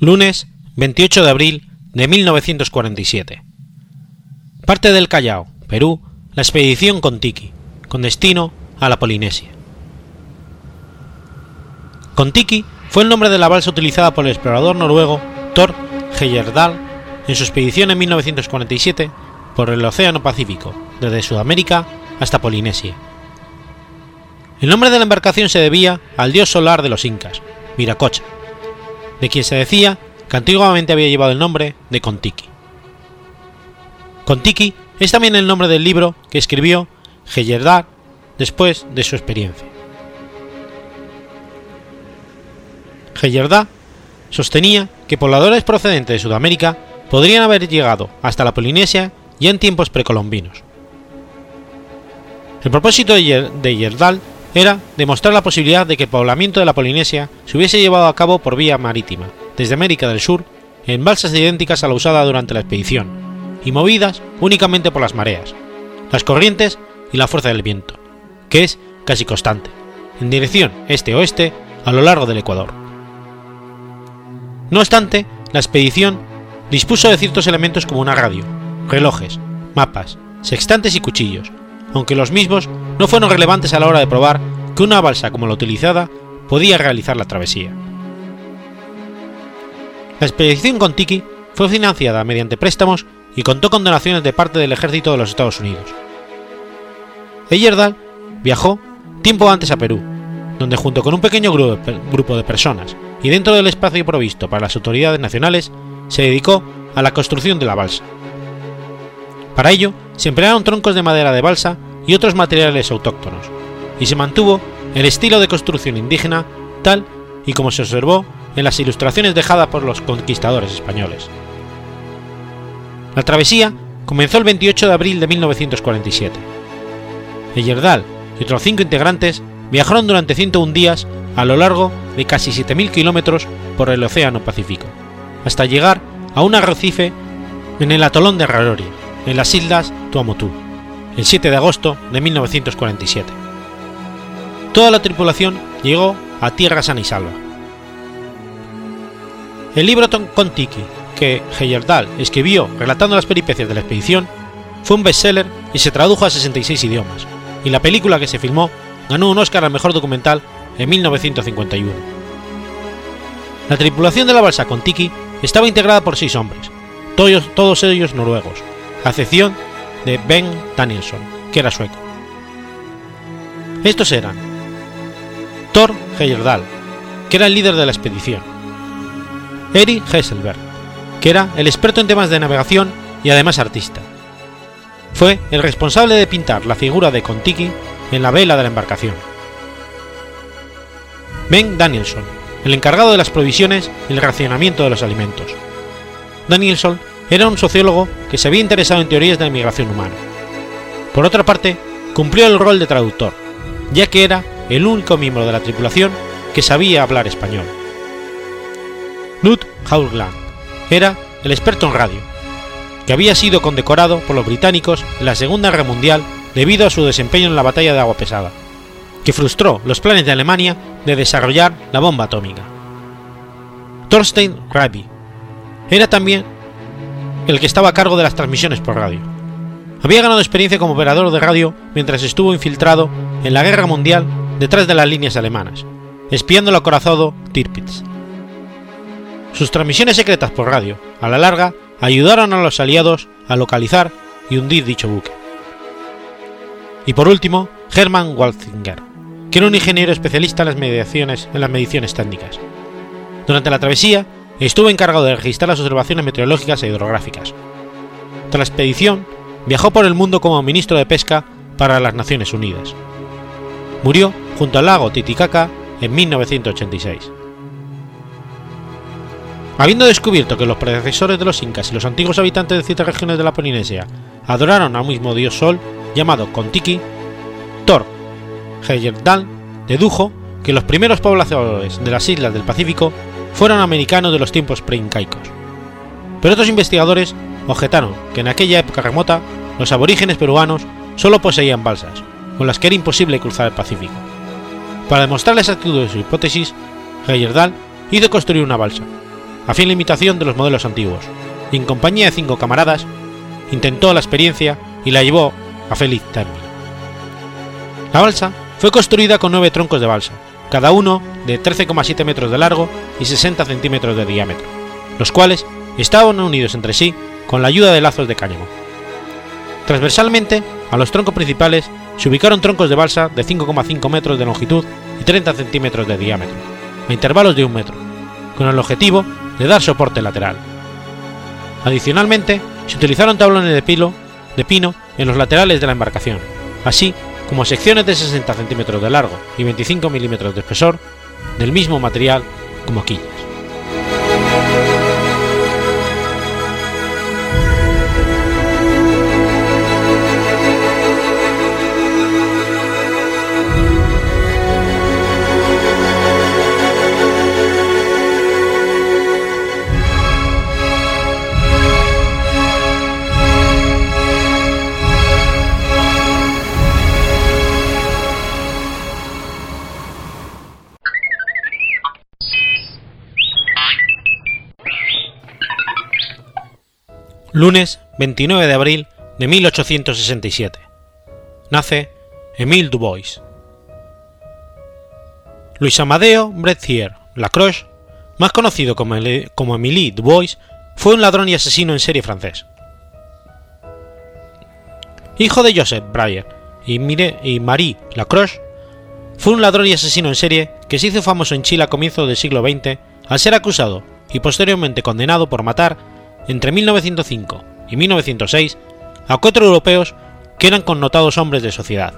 lunes 28 de abril de 1947. Parte del Callao, Perú, la expedición Contiki, con destino a la Polinesia. Contiki fue el nombre de la balsa utilizada por el explorador noruego Thor Heyerdahl en su expedición en 1947 por el Océano Pacífico, desde Sudamérica hasta Polinesia. El nombre de la embarcación se debía al dios solar de los incas, Viracocha, de quien se decía que antiguamente había llevado el nombre de Contiki. Contiki es también el nombre del libro que escribió Heyerdahl después de su experiencia. Heyerdahl sostenía que pobladores procedentes de Sudamérica podrían haber llegado hasta la Polinesia ya en tiempos precolombinos. El propósito de Heyerdahl era demostrar la posibilidad de que el poblamiento de la Polinesia se hubiese llevado a cabo por vía marítima, desde América del Sur, en balsas idénticas a la usada durante la expedición, y movidas únicamente por las mareas, las corrientes y la fuerza del viento, que es casi constante, en dirección este-oeste a lo largo del Ecuador. No obstante, la expedición dispuso de ciertos elementos como una radio, relojes, mapas, sextantes y cuchillos, aunque los mismos no fueron relevantes a la hora de probar que una balsa como la utilizada podía realizar la travesía. La expedición con Tiki fue financiada mediante préstamos y contó con donaciones de parte del ejército de los Estados Unidos. Eyerdal viajó tiempo antes a Perú, donde junto con un pequeño grupo de personas y dentro del espacio provisto para las autoridades nacionales, se dedicó a la construcción de la balsa. Para ello, se emplearon troncos de madera de balsa y otros materiales autóctonos, y se mantuvo el estilo de construcción indígena tal y como se observó en las ilustraciones dejadas por los conquistadores españoles. La travesía comenzó el 28 de abril de 1947. Eyerdal y otros cinco integrantes viajaron durante 101 días a lo largo de casi 7.000 kilómetros por el Océano Pacífico, hasta llegar a un arrecife en el atolón de Raroria, en las islas Tuamotu, el 7 de agosto de 1947. Toda la tripulación llegó a tierra sana y salva. El libro Kontiki que Heyerdahl escribió relatando las peripecias de la expedición fue un bestseller y se tradujo a 66 idiomas, y la película que se filmó ganó un Oscar al mejor documental en 1951. La tripulación de la balsa Kontiki estaba integrada por seis hombres, todos, todos ellos noruegos, a excepción de Ben Danielson, que era sueco. Estos eran Thor Heyerdahl, que era el líder de la expedición, Eri Hesselberg, que era el experto en temas de navegación y además artista. Fue el responsable de pintar la figura de Kontiki en la vela de la embarcación. Ben Danielson, el encargado de las provisiones y el racionamiento de los alimentos. Danielson era un sociólogo que se había interesado en teorías de la migración humana. Por otra parte, cumplió el rol de traductor, ya que era el único miembro de la tripulación que sabía hablar español. Knut Haugland era el experto en radio, que había sido condecorado por los británicos en la Segunda Guerra Mundial debido a su desempeño en la batalla de Agua Pesada, que frustró los planes de Alemania de desarrollar la bomba atómica. Thorstein Rabi era también el que estaba a cargo de las transmisiones por radio. Había ganado experiencia como operador de radio mientras estuvo infiltrado en la Guerra Mundial detrás de las líneas alemanas, espiando el acorazado Tirpitz. Sus transmisiones secretas por radio, a la larga, ayudaron a los aliados a localizar y hundir dicho buque. Y por último, Hermann Walzinger, que era un ingeniero especialista en las, mediaciones, en las mediciones técnicas. Durante la travesía, estuvo encargado de registrar las observaciones meteorológicas e hidrográficas. Tras la expedición, viajó por el mundo como ministro de Pesca para las Naciones Unidas. Murió junto al lago Titicaca en 1986. Habiendo descubierto que los predecesores de los incas y los antiguos habitantes de ciertas regiones de la Polinesia adoraron a un mismo dios sol llamado Kontiki, Thor Heyerdahl dedujo que los primeros pobladores de las islas del Pacífico fueron americanos de los tiempos preincaicos. Pero otros investigadores objetaron que en aquella época remota los aborígenes peruanos solo poseían balsas, con las que era imposible cruzar el Pacífico. Para demostrar la exactitud de su hipótesis, Heyerdahl hizo construir una balsa, a fin de imitación de los modelos antiguos, y en compañía de cinco camaradas, intentó la experiencia y la llevó a feliz término. La balsa fue construida con nueve troncos de balsa, cada uno de 13,7 metros de largo y 60 centímetros de diámetro, los cuales estaban unidos entre sí con la ayuda de lazos de cáñamo. Transversalmente, a los troncos principales se ubicaron troncos de balsa de 5,5 metros de longitud y 30 centímetros de diámetro, a intervalos de un metro, con el objetivo de dar soporte lateral. Adicionalmente, se utilizaron tablones de, pilo, de pino en los laterales de la embarcación, así como secciones de 60 centímetros de largo y 25 milímetros de espesor del mismo material como quillas. Lunes 29 de abril de 1867. Nace Émile Dubois. Luis Amadeo Brethier Lacroix, más conocido como, como Émile Dubois, fue un ladrón y asesino en serie francés. Hijo de Joseph Breyer y, Marie Lacroix, fue un ladrón y asesino en serie que se hizo famoso en Chile a comienzos del siglo XX al ser acusado y posteriormente condenado por matar entre 1905 y 1906 a cuatro europeos que eran connotados hombres de sociedad.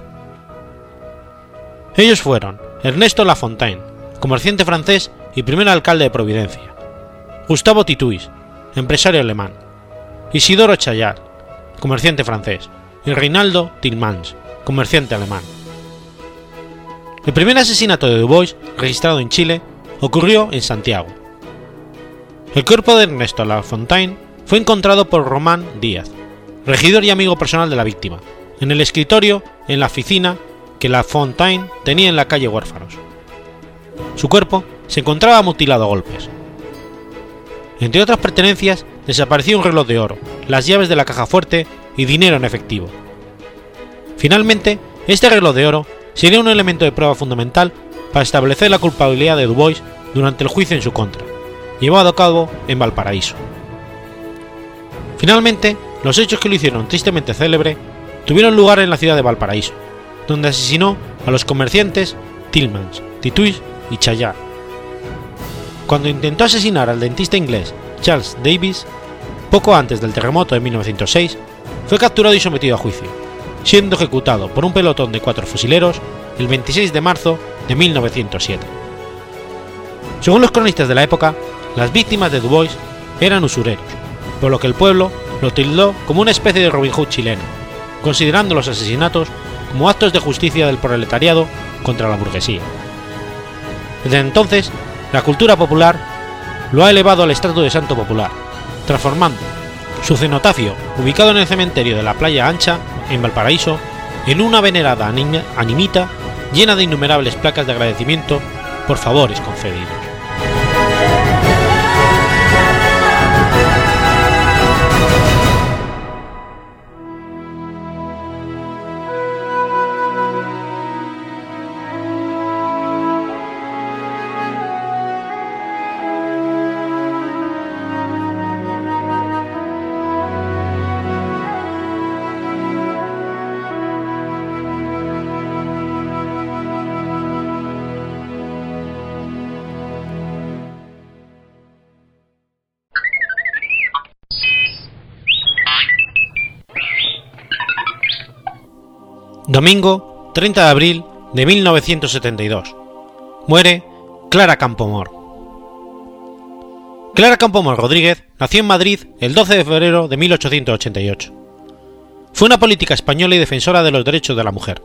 Ellos fueron Ernesto Lafontaine, comerciante francés y primer alcalde de Providencia, Gustavo Tituis, empresario alemán, Isidoro Chayat, comerciante francés, y Reinaldo Tillmans, comerciante alemán. El primer asesinato de Dubois, registrado en Chile, ocurrió en Santiago. El cuerpo de Ernesto Lafontaine fue encontrado por Román Díaz, regidor y amigo personal de la víctima, en el escritorio en la oficina que Lafontaine tenía en la calle Huérfanos. Su cuerpo se encontraba mutilado a golpes. Entre otras pertenencias, desapareció un reloj de oro, las llaves de la caja fuerte y dinero en efectivo. Finalmente, este reloj de oro sería un elemento de prueba fundamental para establecer la culpabilidad de Dubois durante el juicio en su contra, llevado a cabo en Valparaíso. Finalmente, los hechos que lo hicieron tristemente célebre tuvieron lugar en la ciudad de Valparaíso, donde asesinó a los comerciantes Tillmans, Tituis y Chayar. Cuando intentó asesinar al dentista inglés Charles Davis, poco antes del terremoto de 1906, fue capturado y sometido a juicio, siendo ejecutado por un pelotón de cuatro fusileros el 26 de marzo de 1907. Según los cronistas de la época, las víctimas de Dubois eran usureros, por lo que el pueblo lo tildó como una especie de Robin Hood chileno, considerando los asesinatos como actos de justicia del proletariado contra la burguesía. Desde entonces, la cultura popular lo ha elevado al estrato de santo popular, transformando su cenotafio, ubicado en el cementerio de la Playa Ancha, en Valparaíso, en una venerada animita llena de innumerables placas de agradecimiento por favores concedidos. Domingo 30 de abril de 1972. Muere Clara Campomor. Clara Campomor Rodríguez nació en Madrid el 12 de febrero de 1888. Fue una política española y defensora de los derechos de la mujer.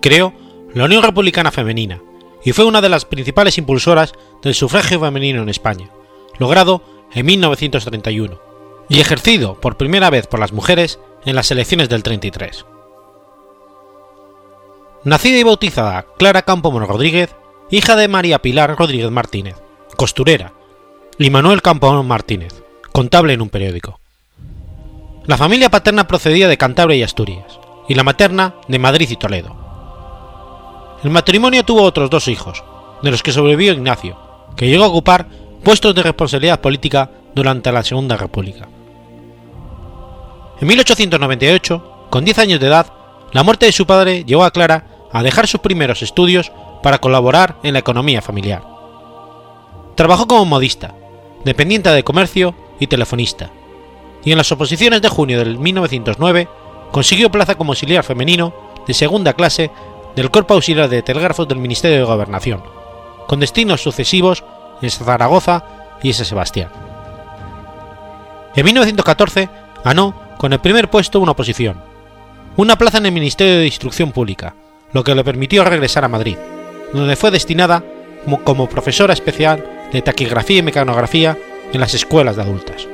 Creó la Unión Republicana Femenina y fue una de las principales impulsoras del sufragio femenino en España, logrado en 1931 y ejercido por primera vez por las mujeres en las elecciones del 33. Nacida y bautizada Clara Campoamor Rodríguez, hija de María Pilar Rodríguez Martínez, costurera, y Manuel Campoamor Martínez, contable en un periódico. La familia paterna procedía de Cantabria y Asturias, y la materna de Madrid y Toledo. El matrimonio tuvo otros dos hijos, de los que sobrevivió Ignacio, que llegó a ocupar puestos de responsabilidad política durante la Segunda República. En 1898, con 10 años de edad, la muerte de su padre llevó a Clara a dejar sus primeros estudios para colaborar en la economía familiar. Trabajó como modista, dependiente de comercio y telefonista, y en las oposiciones de junio del 1909 consiguió plaza como auxiliar femenino de segunda clase del Cuerpo Auxiliar de Telégrafos del Ministerio de Gobernación, con destinos sucesivos en Zaragoza y San Sebastián. En 1914 ganó con el primer puesto una oposición, una plaza en el Ministerio de Instrucción Pública, lo que le permitió regresar a Madrid, donde fue destinada como, profesora especial de taquigrafía y mecanografía en las escuelas de adultas.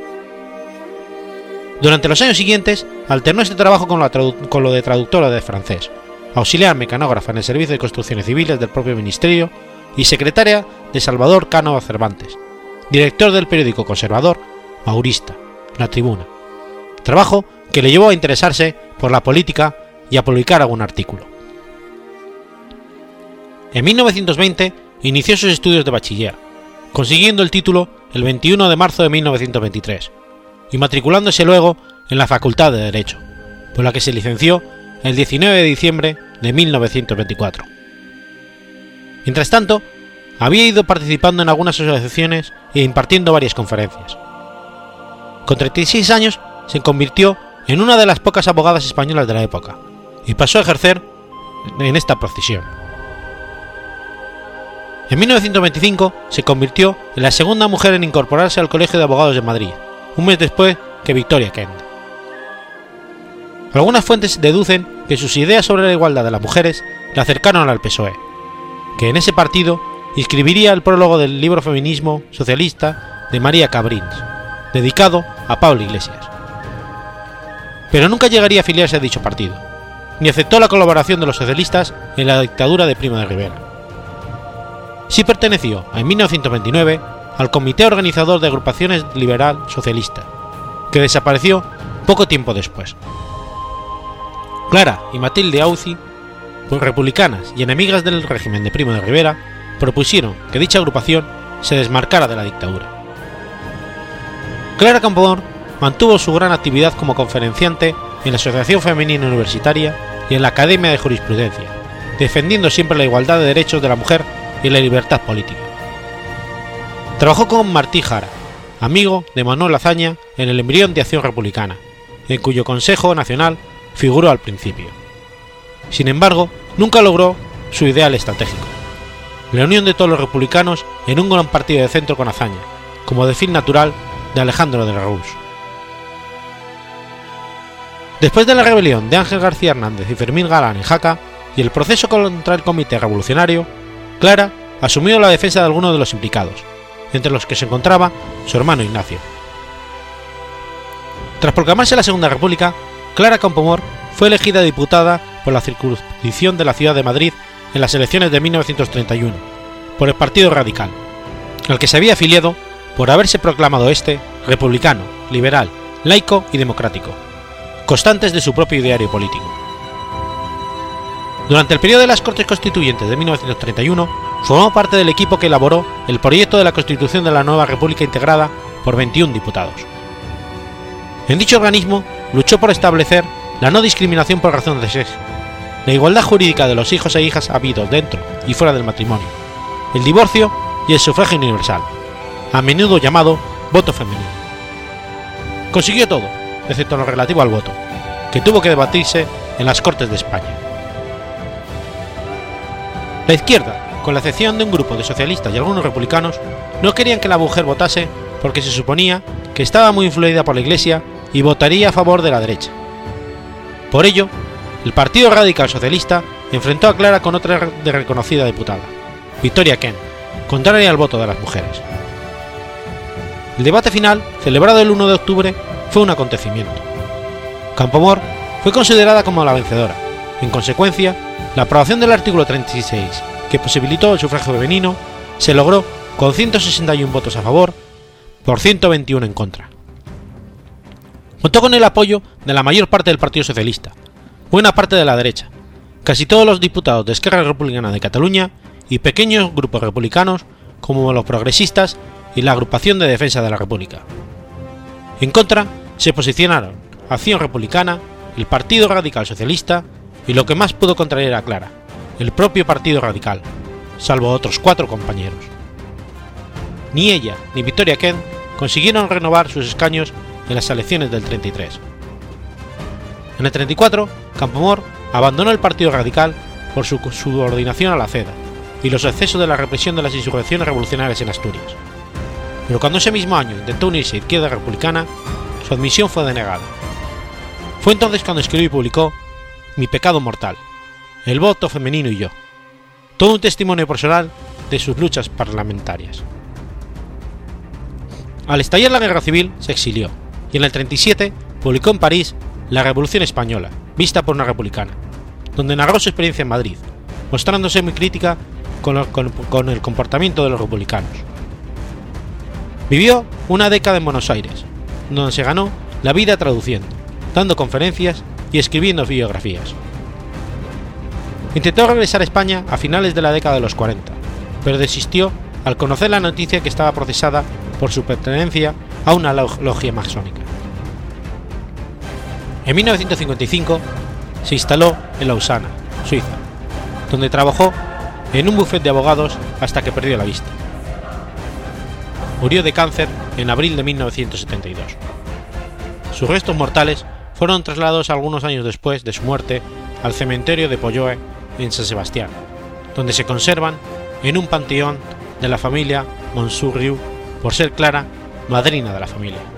Durante los años siguientes alternó este trabajo con, con, lo de traductora de francés, auxiliar mecanógrafa en el Servicio de Construcciones Civiles del propio Ministerio y secretaria de Salvador Cano Cervantes, director del periódico conservador Maurista, La Tribuna, trabajo que le llevó a interesarse por la política y a publicar algún artículo. En 1920 inició sus estudios de bachiller, consiguiendo el título el 21 de marzo de 1923 y matriculándose luego en la Facultad de Derecho, por la que se licenció el 19 de diciembre de 1924. Mientras tanto, había ido participando en algunas asociaciones e impartiendo varias conferencias. Con 36 años se convirtió en una de las pocas abogadas españolas de la época y pasó a ejercer en esta profesión. En 1925 se convirtió en la segunda mujer en incorporarse al Colegio de Abogados de Madrid, un mes después que Victoria Kent. Algunas fuentes deducen que sus ideas sobre la igualdad de las mujeres le acercaron al PSOE, que en ese partido escribiría el prólogo del libro Feminismo Socialista de María Cabrins, dedicado a Pablo Iglesias. Pero nunca llegaría a afiliarse a dicho partido, ni aceptó la colaboración de los socialistas en la dictadura de Primo de Rivera. Sí perteneció, en 1929, al comité organizador de agrupaciones liberal socialista, que desapareció poco tiempo después. Clara y Matilde Auzi, republicanas y enemigas del régimen de Primo de Rivera, propusieron que dicha agrupación se desmarcara de la dictadura. Clara Campoamor mantuvo su gran actividad como conferenciante en la Asociación Femenina Universitaria y en la Academia de Jurisprudencia, defendiendo siempre la igualdad de derechos de la mujer y la libertad política. Trabajó con Martí Jara, amigo de Manuel Azaña en el embrión de Acción Republicana, en cuyo Consejo Nacional figuró al principio. Sin embargo, nunca logró su ideal estratégico, la unión de todos los republicanos en un gran partido de centro con hazaña, como fin natural de Alejandro de la Rous. Después de la rebelión de Ángel García Hernández y Fermín Galán en Jaca y el proceso contra el Comité Revolucionario, Clara asumió la defensa de algunos de los implicados, entre los que se encontraba su hermano Ignacio. Tras proclamarse la Segunda República, Clara Campomor fue elegida diputada por la circunscripción de la ciudad de Madrid en las elecciones de 1931, por el Partido Radical, al que se había afiliado por haberse proclamado este republicano, liberal, laico y democrático, constantes de su propio ideario político. Durante el periodo de las Cortes Constituyentes de 1931, formó parte del equipo que elaboró el proyecto de la Constitución de la nueva República integrada por 21 diputados. En dicho organismo luchó por establecer la no discriminación por razón de sexo, la igualdad jurídica de los hijos e hijas habidos dentro y fuera del matrimonio, el divorcio y el sufragio universal, a menudo llamado voto femenino. Consiguió todo, excepto lo relativo al voto, que tuvo que debatirse en las Cortes de España. La izquierda, con la excepción de un grupo de socialistas y algunos republicanos, no querían que la mujer votase porque se suponía que estaba muy influida por la Iglesia y votaría a favor de la derecha. Por ello, el Partido Radical Socialista enfrentó a Clara con otra de reconocida diputada, Victoria Kent, contraria al voto de las mujeres. El debate final, celebrado el 1 de octubre, fue un acontecimiento. Campomor fue considerada como la vencedora. En consecuencia, la aprobación del artículo 36, que posibilitó el sufragio femenino, se logró con 161 votos a favor por 121 en contra. Contó con el apoyo de la mayor parte del Partido Socialista, buena parte de la derecha, casi todos los diputados de Esquerra Republicana de Cataluña y pequeños grupos republicanos como los progresistas y la Agrupación de Defensa de la República. En contra se posicionaron Acción Republicana, el Partido Radical Socialista y lo que más pudo contraer a Clara, el propio Partido Radical, salvo otros cuatro compañeros. Ni ella ni Victoria Kent consiguieron renovar sus escaños en las elecciones del 33. En el 34, Campomor abandonó el Partido Radical por su subordinación a la CEDA y los excesos de la represión de las insurrecciones revolucionarias en Asturias. Pero cuando ese mismo año intentó unirse a Izquierda Republicana, su admisión fue denegada. Fue entonces cuando escribió y publicó Mi pecado mortal, El voto femenino y yo, todo un testimonio personal de sus luchas parlamentarias. Al estallar la guerra civil, se exilió y en el 37 publicó en París La Revolución Española, vista por una republicana, donde narró su experiencia en Madrid, mostrándose muy crítica con, con, el comportamiento de los republicanos. Vivió una década en Buenos Aires, donde se ganó la vida traduciendo, dando conferencias y escribiendo biografías. Intentó regresar a España a finales de la década de los 40, pero desistió al conocer la noticia que estaba procesada por su pertenencia a una logia masónica. En 1955 se instaló en Lausana, Suiza, donde trabajó en un bufete de abogados hasta que perdió la vista. Murió de cáncer en abril de 1972. Sus restos mortales fueron trasladados algunos años después de su muerte al cementerio de Polloe en San Sebastián, donde se conservan en un panteón de la familia Monsurriu por ser Clara madrina de la familia.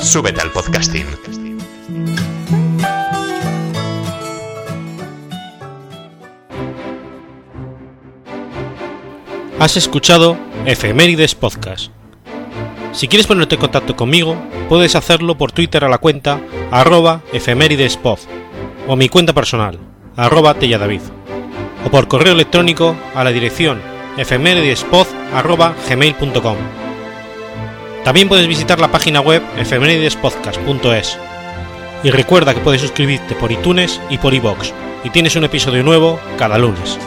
Súbete al podcasting. Has escuchado Efemérides Podcast. Si quieres ponerte en contacto conmigo, puedes hacerlo por Twitter a la cuenta arroba efemeridespod o mi cuenta personal, arroba telladavid, o por correo electrónico a la dirección efemeridespod también puedes visitar la página web efemeridespodcast.es. Y recuerda que puedes suscribirte por iTunes y por iBox, y tienes un episodio nuevo cada lunes.